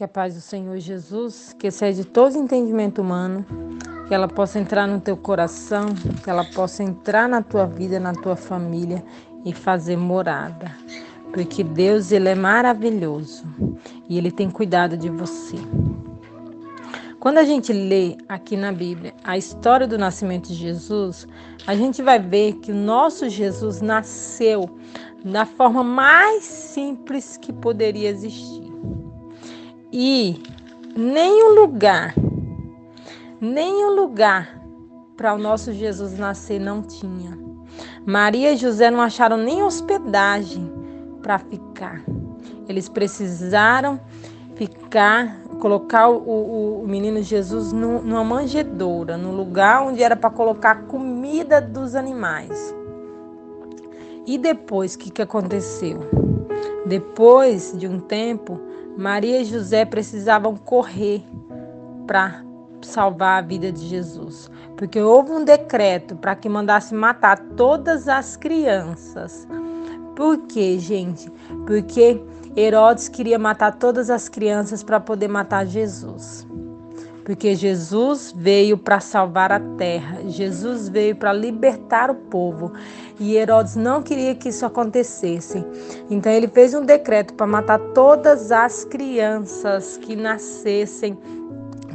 Que a paz do Senhor Jesus, que excede todo entendimento humano, que ela possa entrar no teu coração, que ela possa entrar na tua vida, na tua família e fazer morada. Porque Deus, ele é maravilhoso e ele tem cuidado de você. Quando a gente lê aqui na Bíblia a história do nascimento de Jesus, a gente vai ver que o nosso Jesus nasceu da forma mais simples que poderia existir. E nenhum lugar, nenhum lugar para o nosso Jesus nascer não tinha. Maria e José não acharam nem hospedagem para ficar. Eles precisaram ficar, colocar o, o, o menino Jesus no, numa manjedoura, no lugar onde era para colocar comida dos animais. E depois, o que, que aconteceu? Depois de um tempo, Maria e José precisavam correr para salvar a vida de Jesus, porque houve um decreto para que mandasse matar todas as crianças. Por quê, gente? Porque Herodes queria matar todas as crianças para poder matar Jesus porque Jesus veio para salvar a terra, Jesus veio para libertar o povo e Herodes não queria que isso acontecesse. Então ele fez um decreto para matar todas as crianças que nascessem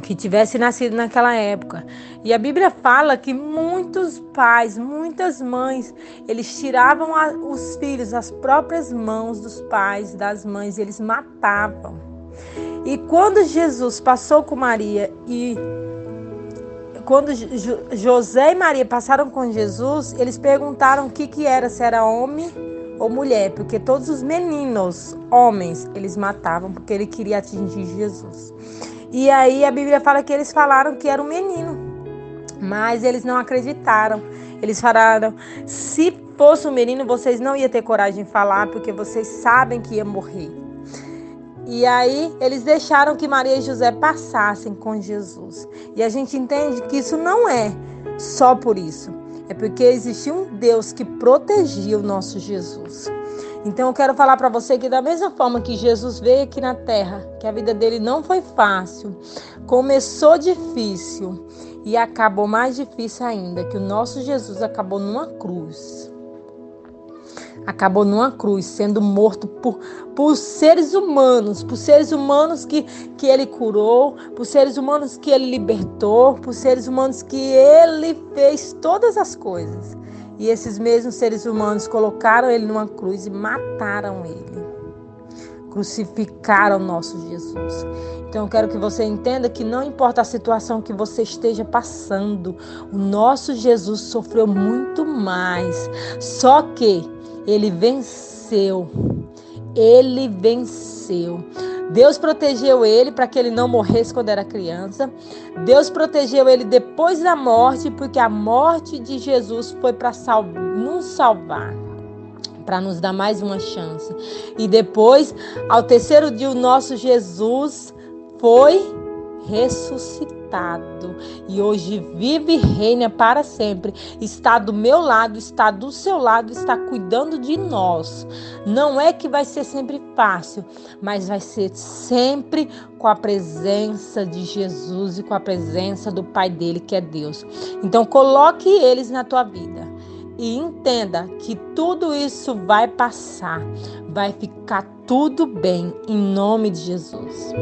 que tivesse nascido naquela época. E a Bíblia fala que muitos pais, muitas mães, eles tiravam a, os filhos, as próprias mãos dos pais, das mães, eles matavam. E quando Jesus passou com Maria e quando José e Maria passaram com Jesus, eles perguntaram o que, que era, se era homem ou mulher, porque todos os meninos, homens, eles matavam porque ele queria atingir Jesus. E aí a Bíblia fala que eles falaram que era um menino, mas eles não acreditaram. Eles falaram: se fosse um menino, vocês não iam ter coragem de falar, porque vocês sabem que ia morrer. E aí eles deixaram que Maria e José passassem com Jesus. E a gente entende que isso não é só por isso. É porque existia um Deus que protegia o nosso Jesus. Então eu quero falar para você que da mesma forma que Jesus veio aqui na terra, que a vida dele não foi fácil, começou difícil e acabou mais difícil ainda, que o nosso Jesus acabou numa cruz acabou numa cruz, sendo morto por, por seres humanos, por seres humanos que, que ele curou, por seres humanos que ele libertou, por seres humanos que ele fez todas as coisas. E esses mesmos seres humanos colocaram ele numa cruz e mataram ele. Crucificaram nosso Jesus. Então eu quero que você entenda que não importa a situação que você esteja passando, o nosso Jesus sofreu muito mais. Só que ele venceu. Ele venceu. Deus protegeu ele para que ele não morresse quando era criança. Deus protegeu ele depois da morte, porque a morte de Jesus foi para sal nos salvar, para nos dar mais uma chance. E depois, ao terceiro dia, o nosso Jesus foi ressuscitado e hoje vive e reina para sempre. Está do meu lado, está do seu lado, está cuidando de nós. Não é que vai ser sempre fácil, mas vai ser sempre com a presença de Jesus e com a presença do Pai dele, que é Deus. Então coloque eles na tua vida e entenda que tudo isso vai passar, vai ficar tudo bem em nome de Jesus.